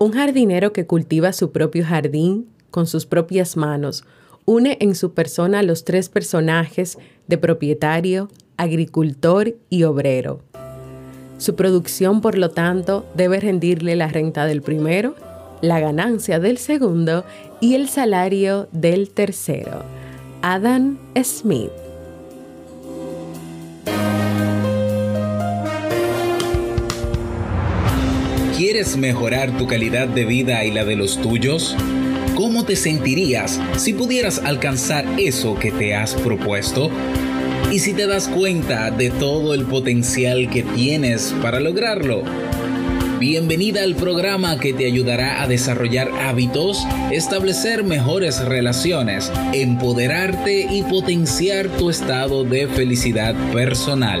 Un jardinero que cultiva su propio jardín con sus propias manos une en su persona los tres personajes de propietario, agricultor y obrero. Su producción, por lo tanto, debe rendirle la renta del primero, la ganancia del segundo y el salario del tercero. Adam Smith ¿Quieres mejorar tu calidad de vida y la de los tuyos? ¿Cómo te sentirías si pudieras alcanzar eso que te has propuesto? ¿Y si te das cuenta de todo el potencial que tienes para lograrlo? Bienvenida al programa que te ayudará a desarrollar hábitos, establecer mejores relaciones, empoderarte y potenciar tu estado de felicidad personal.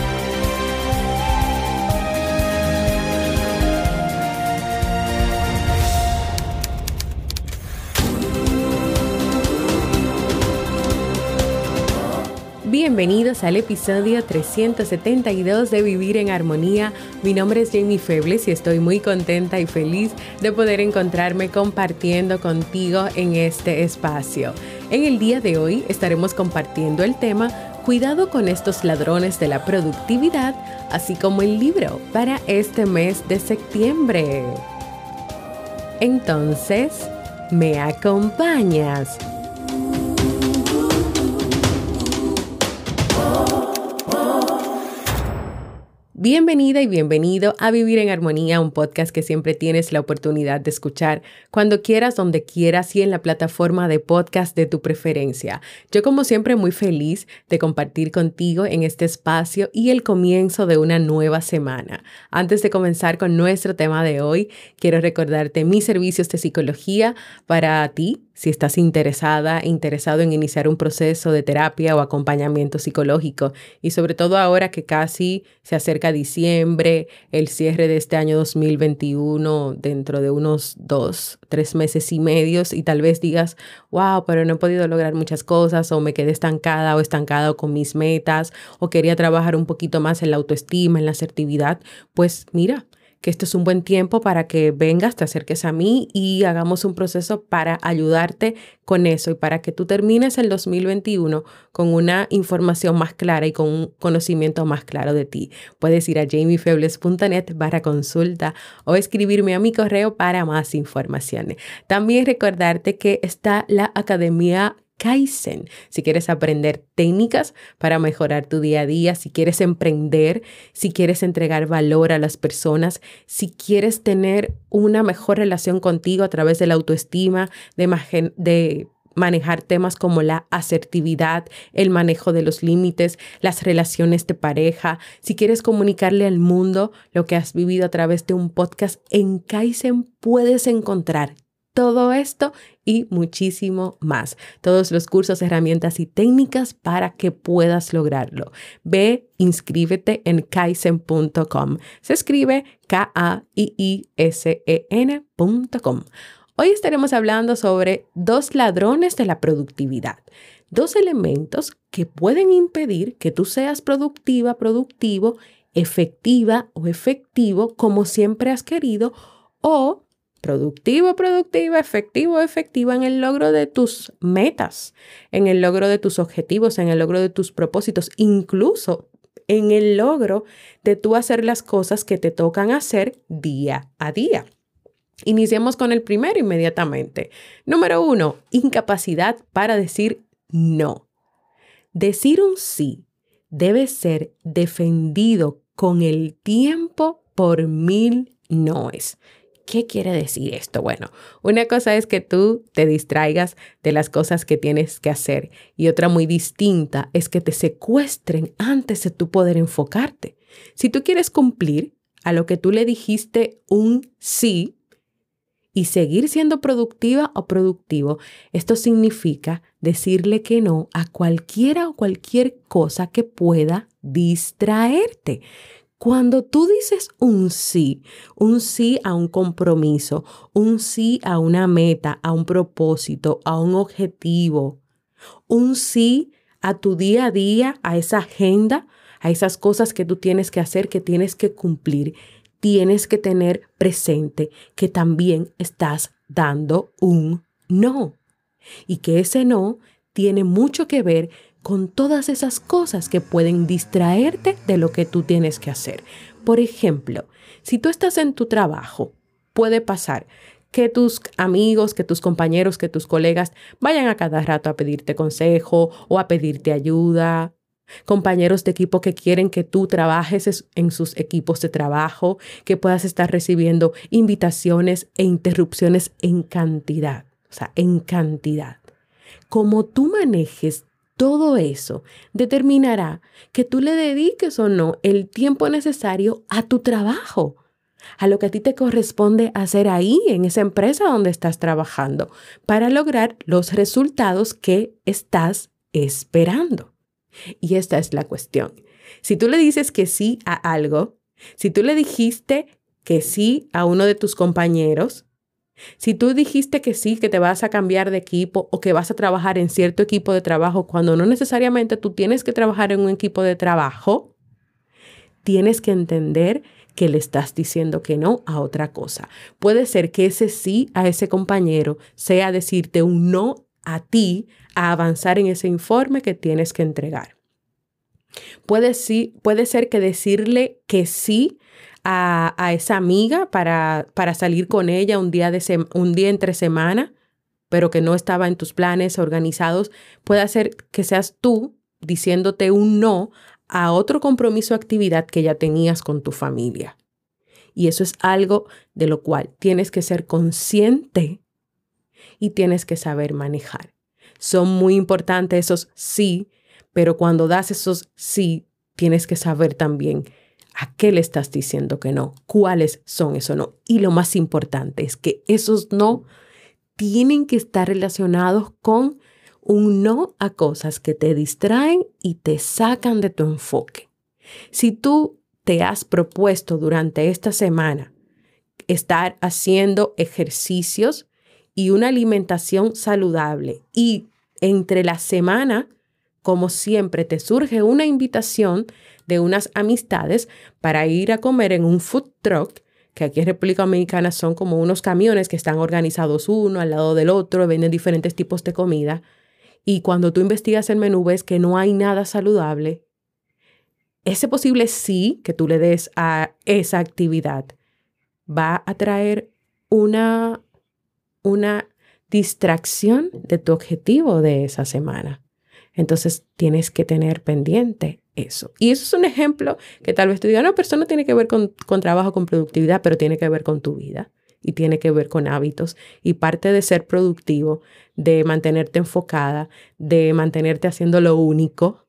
Bienvenidos al episodio 372 de Vivir en Armonía. Mi nombre es Jamie Febles y estoy muy contenta y feliz de poder encontrarme compartiendo contigo en este espacio. En el día de hoy estaremos compartiendo el tema Cuidado con estos ladrones de la productividad, así como el libro para este mes de septiembre. Entonces, ¿me acompañas? Bienvenida y bienvenido a Vivir en Armonía, un podcast que siempre tienes la oportunidad de escuchar cuando quieras, donde quieras y en la plataforma de podcast de tu preferencia. Yo como siempre muy feliz de compartir contigo en este espacio y el comienzo de una nueva semana. Antes de comenzar con nuestro tema de hoy, quiero recordarte mis servicios de psicología para ti si estás interesada, interesado en iniciar un proceso de terapia o acompañamiento psicológico. Y sobre todo ahora que casi se acerca diciembre, el cierre de este año 2021 dentro de unos dos, tres meses y medios y tal vez digas, wow, pero no he podido lograr muchas cosas o me quedé estancada o estancado con mis metas o quería trabajar un poquito más en la autoestima, en la asertividad. Pues mira, que esto es un buen tiempo para que vengas, te acerques a mí y hagamos un proceso para ayudarte con eso y para que tú termines el 2021 con una información más clara y con un conocimiento más claro de ti. Puedes ir a jamiefebles.net para consulta o escribirme a mi correo para más informaciones. También recordarte que está la Academia Kaizen. Si quieres aprender técnicas para mejorar tu día a día, si quieres emprender, si quieres entregar valor a las personas, si quieres tener una mejor relación contigo a través de la autoestima, de, manejar temas como la asertividad, el manejo de los límites, las relaciones de pareja, si quieres comunicarle al mundo lo que has vivido a través de un podcast, en Kaizen puedes encontrar todo esto y muchísimo más. Todos los cursos, herramientas y técnicas para que puedas lograrlo. Ve, inscríbete en kaizen.com. Se escribe K-A-I-I-S-E-N.com. Hoy estaremos hablando sobre dos ladrones de la productividad. Dos elementos que pueden impedir que tú seas productiva, productivo, efectiva o efectivo como siempre has querido o productivo, productiva, efectivo, efectiva en el logro de tus metas, en el logro de tus objetivos, en el logro de tus propósitos, incluso en el logro de tú hacer las cosas que te tocan hacer día a día. Iniciemos con el primero inmediatamente. Número uno, incapacidad para decir no. Decir un sí debe ser defendido con el tiempo por mil noes. ¿Qué quiere decir esto? Bueno, una cosa es que tú te distraigas de las cosas que tienes que hacer y otra muy distinta es que te secuestren antes de tú poder enfocarte. Si tú quieres cumplir a lo que tú le dijiste un sí y seguir siendo productiva o productivo, esto significa decirle que no a cualquiera o cualquier cosa que pueda distraerte. Cuando tú dices un sí, un sí a un compromiso, un sí a una meta, a un propósito, a un objetivo, un sí a tu día a día, a esa agenda, a esas cosas que tú tienes que hacer, que tienes que cumplir, tienes que tener presente que también estás dando un no. Y que ese no tiene mucho que ver con todas esas cosas que pueden distraerte de lo que tú tienes que hacer. Por ejemplo, si tú estás en tu trabajo, puede pasar que tus amigos, que tus compañeros, que tus colegas vayan a cada rato a pedirte consejo o a pedirte ayuda. Compañeros de equipo que quieren que tú trabajes en sus equipos de trabajo, que puedas estar recibiendo invitaciones e interrupciones en cantidad, o sea, en cantidad. Como tú manejes todo eso determinará que tú le dediques o no el tiempo necesario a tu trabajo, a lo que a ti te corresponde hacer ahí, en esa empresa donde estás trabajando, para lograr los resultados que estás esperando. Y esta es la cuestión. Si tú le dices que sí a algo, si tú le dijiste que sí a uno de tus compañeros, si tú dijiste que sí, que te vas a cambiar de equipo o que vas a trabajar en cierto equipo de trabajo, cuando no necesariamente tú tienes que trabajar en un equipo de trabajo, tienes que entender que le estás diciendo que no a otra cosa. Puede ser que ese sí a ese compañero sea decirte un no a ti a avanzar en ese informe que tienes que entregar. Puede, sí, puede ser que decirle que sí a, esa amiga para, para, salir con ella un día, de un día entre semana, pero que no estaba en tus planes organizados, puede hacer que seas tú diciéndote un no a otro compromiso o actividad que ya tenías con tu familia. Y eso es algo de lo cual tienes que ser consciente y tienes que saber manejar. Son muy importantes esos sí, pero cuando das esos sí, tienes que saber también ¿A qué le estás diciendo que no? ¿Cuáles son esos no? Y lo más importante es que esos no tienen que estar relacionados con un no a cosas que te distraen y te sacan de tu enfoque. Si tú te has propuesto durante esta semana estar haciendo ejercicios y una alimentación saludable y entre la semana, como siempre, te surge una invitación de unas amistades para ir a comer en un food truck, que aquí en República Dominicana son como unos camiones que están organizados uno al lado del otro, venden diferentes tipos de comida. Y cuando tú investigas el menú ves que no hay nada saludable, ese posible sí que tú le des a esa actividad va a traer una, una distracción de tu objetivo de esa semana. Entonces tienes que tener pendiente eso. Y eso es un ejemplo que tal vez tú digas, no, pero eso no tiene que ver con, con trabajo, con productividad, pero tiene que ver con tu vida y tiene que ver con hábitos. Y parte de ser productivo, de mantenerte enfocada, de mantenerte haciendo lo único,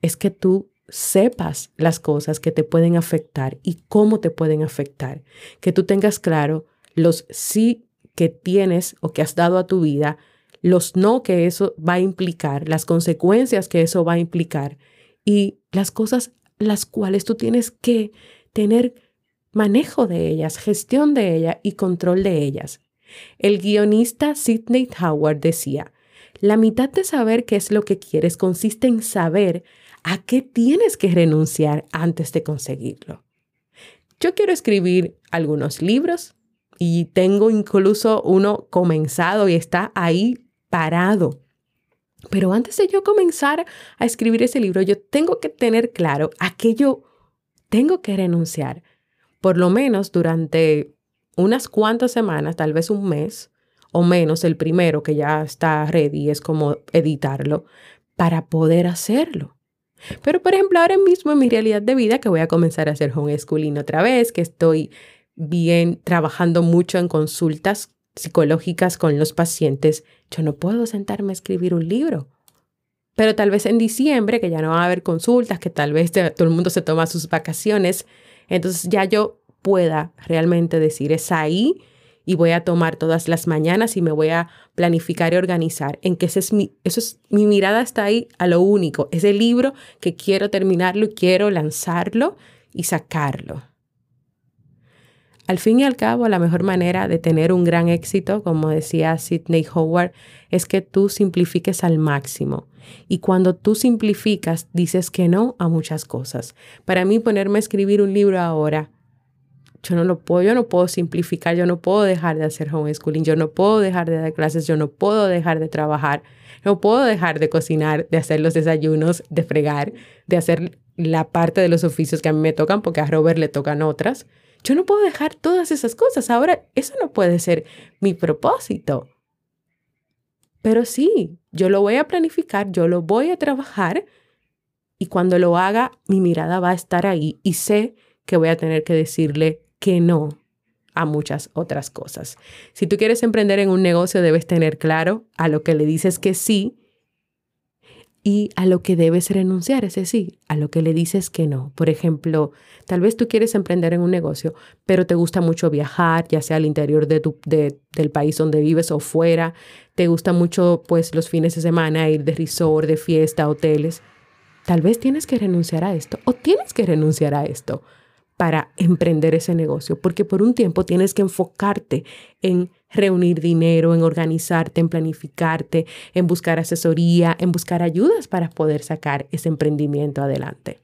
es que tú sepas las cosas que te pueden afectar y cómo te pueden afectar. Que tú tengas claro los sí que tienes o que has dado a tu vida, los no que eso va a implicar, las consecuencias que eso va a implicar y las cosas las cuales tú tienes que tener manejo de ellas, gestión de ellas y control de ellas. El guionista Sidney Howard decía, la mitad de saber qué es lo que quieres consiste en saber a qué tienes que renunciar antes de conseguirlo. Yo quiero escribir algunos libros y tengo incluso uno comenzado y está ahí parado. Pero antes de yo comenzar a escribir ese libro, yo tengo que tener claro a qué yo tengo que renunciar, por lo menos durante unas cuantas semanas, tal vez un mes o menos, el primero que ya está ready es como editarlo, para poder hacerlo. Pero por ejemplo, ahora mismo en mi realidad de vida, que voy a comenzar a hacer homeschooling otra vez, que estoy bien trabajando mucho en consultas psicológicas con los pacientes, yo no puedo sentarme a escribir un libro. Pero tal vez en diciembre, que ya no va a haber consultas, que tal vez todo el mundo se toma sus vacaciones, Entonces ya yo pueda realmente decir, es ahí y voy a tomar todas las mañanas y me voy a planificar y organizar en que ese es mi, eso es, mi mirada está ahí a lo único, ese libro que quiero terminarlo y quiero lanzarlo y sacarlo. Al fin y al cabo, la mejor manera de tener un gran éxito, como decía Sidney Howard, es que tú simplifiques al máximo. Y cuando tú simplificas, dices que no a muchas cosas. Para mí, ponerme a escribir un libro ahora yo no lo puedo, yo no puedo simplificar, yo no puedo dejar de hacer homeschooling, yo no puedo dejar de dar clases, yo no puedo dejar de trabajar, no puedo dejar de cocinar, de hacer los desayunos, de fregar, de hacer la parte de los oficios que a mí me tocan porque a Robert le tocan otras. Yo no puedo dejar todas esas cosas. Ahora, eso no puede ser mi propósito. Pero sí, yo lo voy a planificar, yo lo voy a trabajar y cuando lo haga, mi mirada va a estar ahí y sé que voy a tener que decirle que no a muchas otras cosas. Si tú quieres emprender en un negocio, debes tener claro a lo que le dices que sí y a lo que debes renunciar, es decir, a lo que le dices que no. Por ejemplo, tal vez tú quieres emprender en un negocio, pero te gusta mucho viajar, ya sea al interior de tu, del país donde vives o fuera. Te gusta mucho, pues, los fines de semana ir de resort, de fiesta, hoteles. Tal vez tienes que renunciar a esto o tienes que renunciar a esto para emprender ese negocio, porque por un tiempo tienes que enfocarte en reunir dinero, en organizarte, en planificarte, en buscar asesoría, en buscar ayudas para poder sacar ese emprendimiento adelante.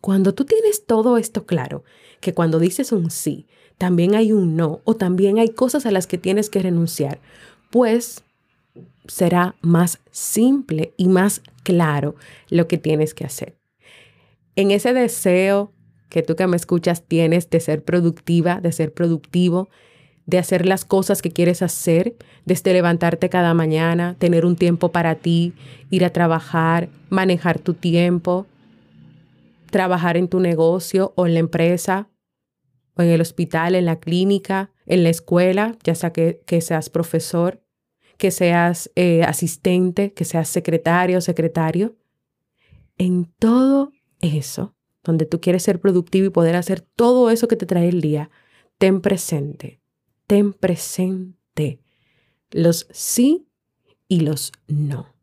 Cuando tú tienes todo esto claro, que cuando dices un sí, también hay un no o también hay cosas a las que tienes que renunciar, pues será más simple y más claro lo que tienes que hacer. En ese deseo que tú que me escuchas tienes de ser productiva, de ser productivo, de hacer las cosas que quieres hacer, desde levantarte cada mañana, tener un tiempo para ti, ir a trabajar, manejar tu tiempo, trabajar en tu negocio o en la empresa, o en el hospital, en la clínica, en la escuela, ya sea que, seas profesor, que seas eh, asistente, que seas secretario o secretario. En todo eso donde tú quieres ser productivo y poder hacer todo eso que te trae el día, ten presente, ten presente los sí y los no.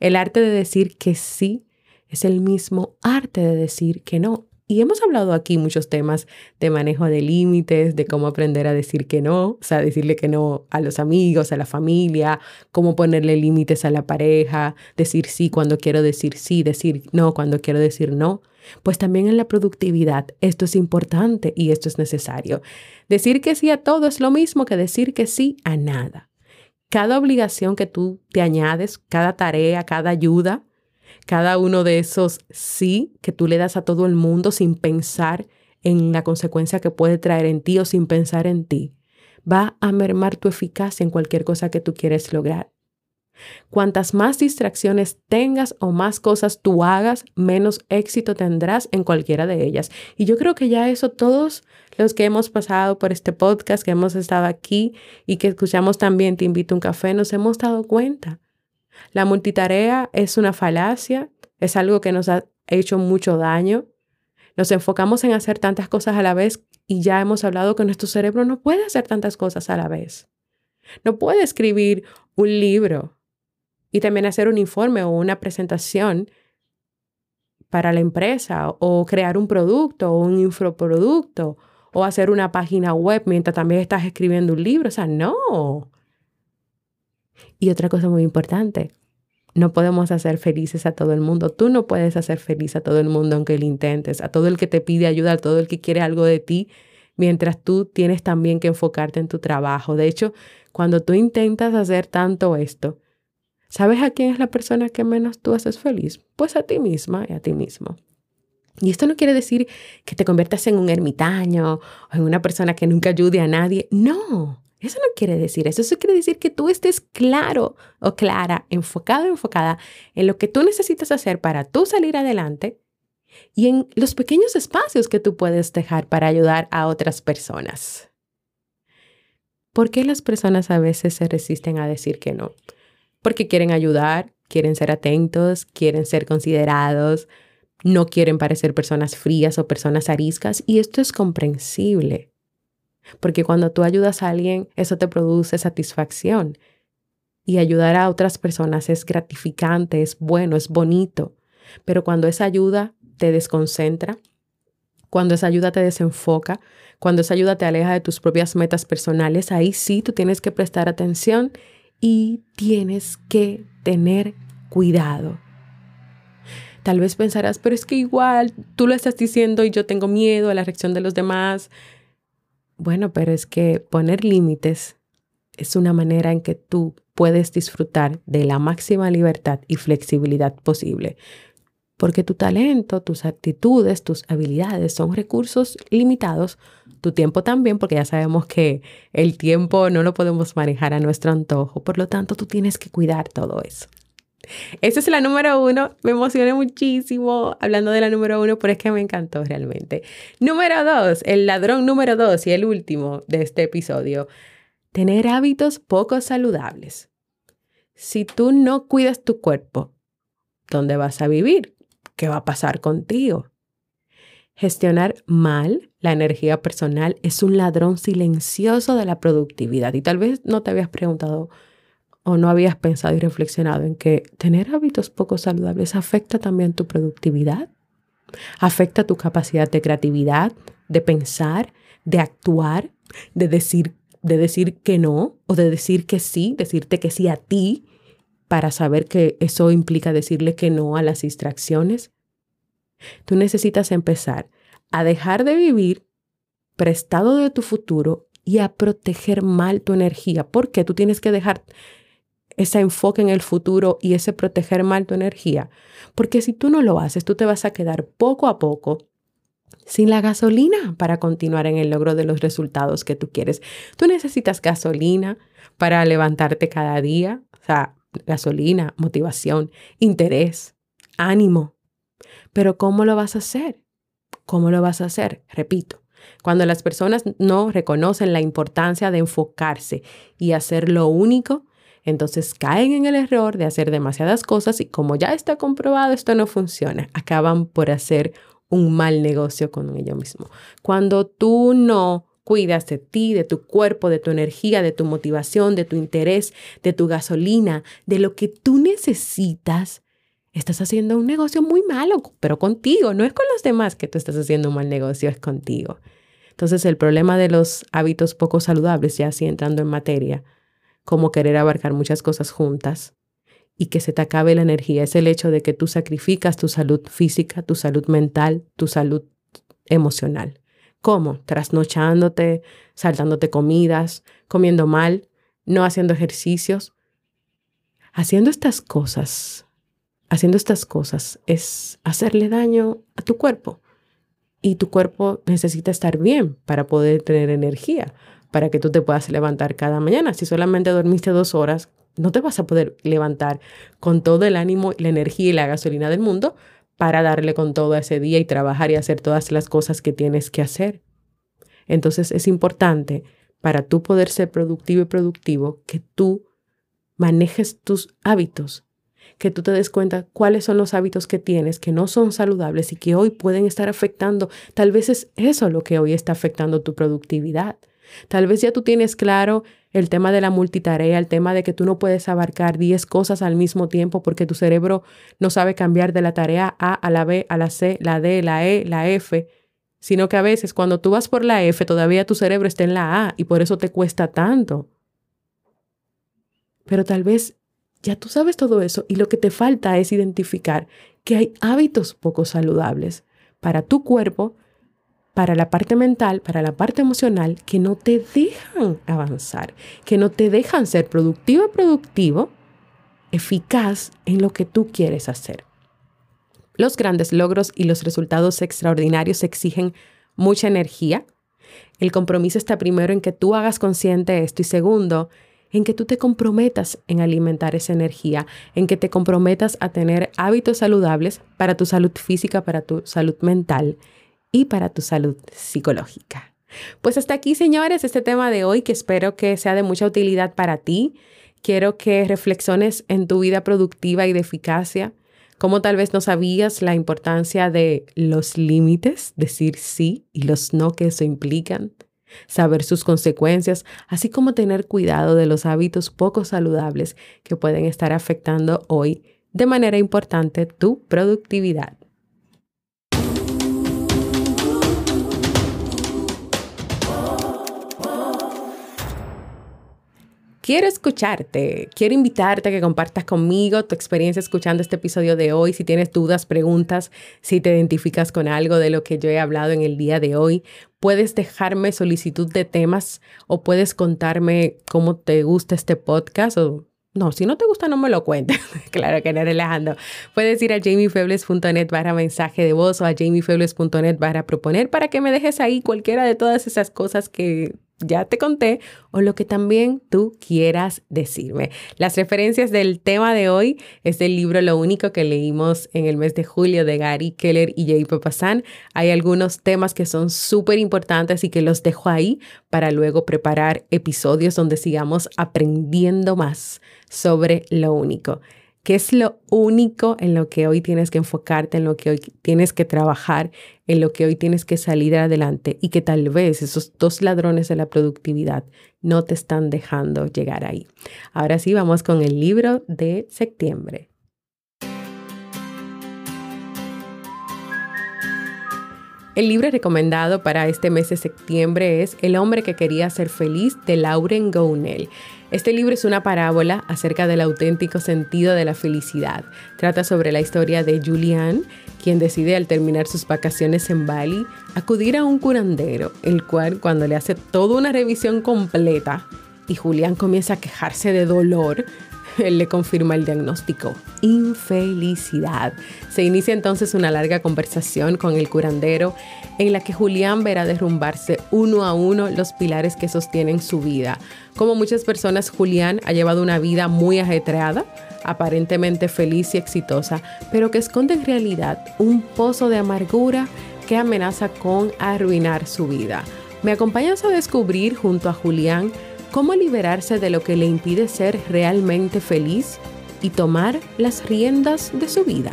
El arte de decir que sí es el mismo arte de decir que no. Y hemos hablado aquí muchos temas de manejo de límites, de cómo aprender a decir que no, o sea, decirle que no a los amigos, a la familia, cómo ponerle límites a la pareja, decir sí cuando quiero decir sí, decir no cuando quiero decir no. Pues también en la productividad esto es importante y esto es necesario. Decir que sí a todo es lo mismo que decir que sí a nada. Cada obligación que tú te añades, cada tarea, cada ayuda, cada uno de esos sí que tú le das a todo el mundo sin pensar en la consecuencia que puede traer en ti o sin pensar en ti, va a mermar tu eficacia en cualquier cosa que tú quieres lograr. Cuantas más distracciones tengas o más cosas tú hagas, menos éxito tendrás en cualquiera de ellas. Y yo creo que ya eso todos los que hemos pasado por este podcast, que hemos estado aquí y que escuchamos también Te invito a un café, nos hemos dado cuenta. La multitarea es una falacia, es algo que nos ha hecho mucho daño. Nos enfocamos en hacer tantas cosas a la vez y ya hemos hablado que nuestro cerebro no puede hacer tantas cosas a la vez. No puede escribir un libro y también hacer un informe o una presentación para la empresa o crear un producto o un infoproducto o hacer una página web mientras también estás escribiendo un libro. O sea, no. Y otra cosa muy importante, no podemos hacer felices a todo el mundo. Tú no puedes hacer feliz a todo el mundo aunque lo intentes, a todo el que te pide ayuda, a todo el que quiere algo de ti, mientras tú tienes también que enfocarte en tu trabajo. De hecho, cuando tú intentas hacer tanto esto, ¿Sabes a quién es la persona que menos tú haces feliz? Pues a ti misma y a ti mismo. Y esto no quiere decir que te conviertas en un ermitaño o en una persona que nunca ayude a nadie. No, eso no quiere decir eso. Eso quiere decir que tú estés claro o clara, enfocado enfocada en lo que tú necesitas hacer para tú salir adelante y en los pequeños espacios que tú puedes dejar para ayudar a otras personas. ¿Por qué las personas a veces se resisten a decir que no? porque quieren ayudar, quieren ser atentos, quieren ser considerados, no quieren parecer personas frías o personas ariscas y esto es comprensible. Porque cuando tú ayudas a alguien, eso te produce satisfacción. Y ayudar a otras personas es gratificante, es bueno, es bonito. Pero cuando esa ayuda te desconcentra, cuando esa ayuda te desenfoca, cuando esa ayuda te aleja de tus propias metas personales, ahí sí tú tienes que prestar atención y tienes que tener cuidado. Tal vez pensarás, pero es que igual tú lo estás diciendo y yo tengo miedo a la reacción de los demás. Bueno, pero es que poner límites es una manera en que tú puedes disfrutar de la máxima libertad y flexibilidad posible. Porque tu talento, tus actitudes, tus habilidades son recursos limitados, tu tiempo también, porque ya sabemos que el tiempo no lo podemos manejar a nuestro antojo, por lo tanto tú tienes que cuidar todo eso. Esa es la número uno. Me emocioné muchísimo hablando de la número uno, pero es que me encantó realmente. Número dos, el ladrón número dos y el último de este episodio. Tener hábitos poco saludables. Si tú no cuidas tu cuerpo, ¿dónde vas a vivir? ¿Qué va a pasar contigo? Gestionar mal la energía personal es un ladrón silencioso de la productividad. Y tal vez no te habías preguntado o no habías pensado y reflexionado en que tener hábitos poco saludables afecta también tu productividad, afecta tu capacidad de creatividad, de pensar, de actuar, de decir, de decir que no o de decir que sí, decirte que sí a ti para saber que eso implica decirle que no a las distracciones. Tú necesitas empezar a dejar de vivir prestado de tu futuro y a proteger mal tu energía, porque tú tienes que dejar ese enfoque en el futuro y ese proteger mal tu energía. Porque si tú no lo haces, tú te vas a quedar poco a poco sin la gasolina para continuar en el logro de los resultados que tú quieres. Tú necesitas gasolina para levantarte cada día, o sea, gasolina, motivación, interés, ánimo. Pero ¿cómo lo vas a hacer? ¿Cómo lo vas a hacer? Repito, cuando las personas no reconocen la importancia de enfocarse y hacer lo único entonces caen en el error de hacer demasiadas cosas y como ya está comprobado esto no funciona, acaban por hacer un mal negocio con ello mismo. Cuando tú no cuidas de ti, de tu cuerpo, de tu energía, de tu motivación, de tu interés, de tu gasolina, de lo que tú necesitas, estás haciendo un negocio muy malo, pero contigo, no es con los demás que tú estás haciendo un mal negocio, es contigo. Entonces el problema de los hábitos poco saludables, ya así entrando en materia, como querer abarcar muchas cosas juntas y que se te acabe la energía. Es el hecho de que tú sacrificas tu salud física, tu salud mental, tu salud emocional. ¿Cómo? Trasnochándote, saltándote comidas, comiendo mal, no haciendo ejercicios. Haciendo estas cosas, haciendo estas cosas es hacerle daño a tu cuerpo. Y tu cuerpo necesita estar bien para poder tener energía para que tú te puedas levantar cada mañana. Si solamente dormiste dos horas, no te vas a poder levantar con todo el ánimo, la energía y la gasolina del mundo para darle con todo ese día y trabajar y hacer todas las cosas que tienes que hacer. Entonces es importante para tú poder ser productivo y productivo que tú manejes tus hábitos, que tú te des cuenta cuáles son los hábitos que tienes que no son saludables y que hoy pueden estar afectando. Tal vez es eso lo que hoy está afectando tu productividad. Tal vez ya tú tienes claro el tema de la multitarea, el tema de que tú no puedes abarcar 10 cosas al mismo tiempo porque tu cerebro no sabe cambiar de la tarea A a la B, a la C, la D, la E, la F, sino que a veces cuando tú vas por la F todavía tu cerebro está en la A y por eso te cuesta tanto. Pero tal vez ya tú sabes todo eso y lo que te falta es identificar que hay hábitos poco saludables para tu cuerpo, para la parte mental, para la parte emocional, que no te dejan avanzar, que no te dejan ser productivo productivo, eficaz en lo que tú quieres hacer. Los grandes logros y los resultados extraordinarios exigen mucha energía. El compromiso está primero en que tú hagas consciente esto y segundo, en que tú te comprometas en alimentar esa energía, en que te comprometas a tener hábitos saludables para tu salud física, para tu salud mental y para tu salud psicológica. Pues hasta aquí, señores, este tema de hoy que espero que sea de mucha utilidad para ti. Quiero que reflexiones en tu vida productiva y de eficacia. Cómo tal vez no sabías la importancia de los límites, decir sí y los no que eso implican, saber sus consecuencias, así como tener cuidado de los hábitos poco saludables que pueden estar afectando hoy de manera importante tu productividad. Quiero escucharte, quiero invitarte a que compartas conmigo tu experiencia escuchando este episodio de hoy. Si tienes dudas, preguntas, si te identificas con algo de lo que yo he hablado en el día de hoy, puedes dejarme solicitud de temas o puedes contarme cómo te gusta este podcast o no, si no te gusta, no me lo cuentes. claro que no relajando. Puedes ir a jamiefebles.net barra mensaje de voz o a jamiefebles.net barra proponer para que me dejes ahí cualquiera de todas esas cosas que ya te conté o lo que también tú quieras decirme. Las referencias del tema de hoy es del libro Lo único que leímos en el mes de julio de Gary Keller y Jay Papasan. Hay algunos temas que son súper importantes y que los dejo ahí para luego preparar episodios donde sigamos aprendiendo más sobre lo único. ¿Qué es lo único en lo que hoy tienes que enfocarte, en lo que hoy tienes que trabajar, en lo que hoy tienes que salir adelante y que tal vez esos dos ladrones de la productividad no te están dejando llegar ahí? Ahora sí, vamos con el libro de septiembre. El libro recomendado para este mes de septiembre es El hombre que quería ser feliz de Lauren Gounel. Este libro es una parábola acerca del auténtico sentido de la felicidad. Trata sobre la historia de Julian, quien decide al terminar sus vacaciones en Bali acudir a un curandero, el cual cuando le hace toda una revisión completa y Julián comienza a quejarse de dolor, él le confirma el diagnóstico, infelicidad. Se inicia entonces una larga conversación con el curandero en la que Julián verá derrumbarse uno a uno los pilares que sostienen su vida. Como muchas personas, Julián ha llevado una vida muy ajetreada, aparentemente feliz y exitosa, pero que esconde en realidad un pozo de amargura que amenaza con arruinar su vida. ¿Me acompañas a descubrir junto a Julián cómo liberarse de lo que le impide ser realmente feliz y tomar las riendas de su vida.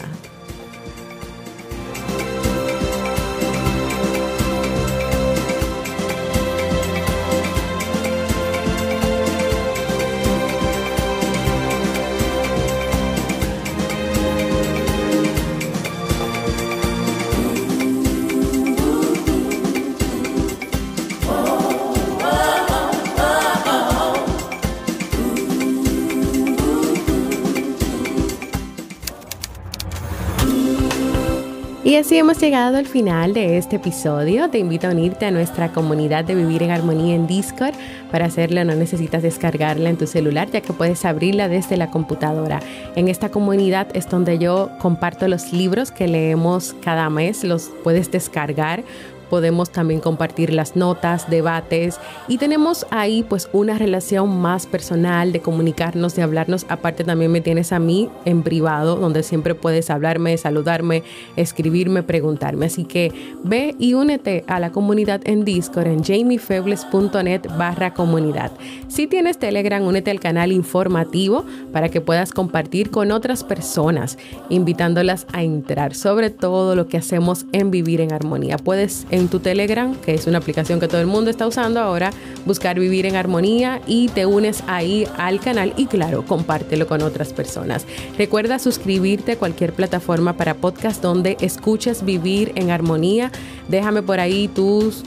Y así hemos llegado al final de este episodio. Te invito a unirte a nuestra comunidad de Vivir en Armonía en Discord. Para hacerlo no necesitas descargarla en tu celular ya que puedes abrirla desde la computadora. En esta comunidad es donde yo comparto los libros que leemos cada mes. Los puedes descargar podemos también compartir las notas, debates y tenemos ahí pues una relación más personal de comunicarnos, de hablarnos. Aparte también me tienes a mí en privado donde siempre puedes hablarme, saludarme, escribirme, preguntarme. Así que ve y únete a la comunidad en Discord en jamiefebles.net barra comunidad. Si tienes Telegram, únete al canal informativo para que puedas compartir con otras personas, invitándolas a entrar sobre todo lo que hacemos en Vivir en Armonía. Puedes en tu Telegram, que es una aplicación que todo el mundo está usando ahora, buscar Vivir en Armonía y te unes ahí al canal y claro, compártelo con otras personas. Recuerda suscribirte a cualquier plataforma para podcast donde escuches Vivir en Armonía. Déjame por ahí tus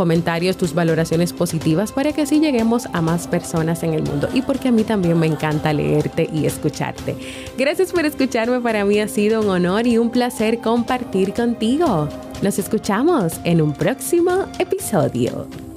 comentarios, tus valoraciones positivas para que así lleguemos a más personas en el mundo y porque a mí también me encanta leerte y escucharte. Gracias por escucharme, para mí ha sido un honor y un placer compartir contigo. Nos escuchamos en un próximo episodio.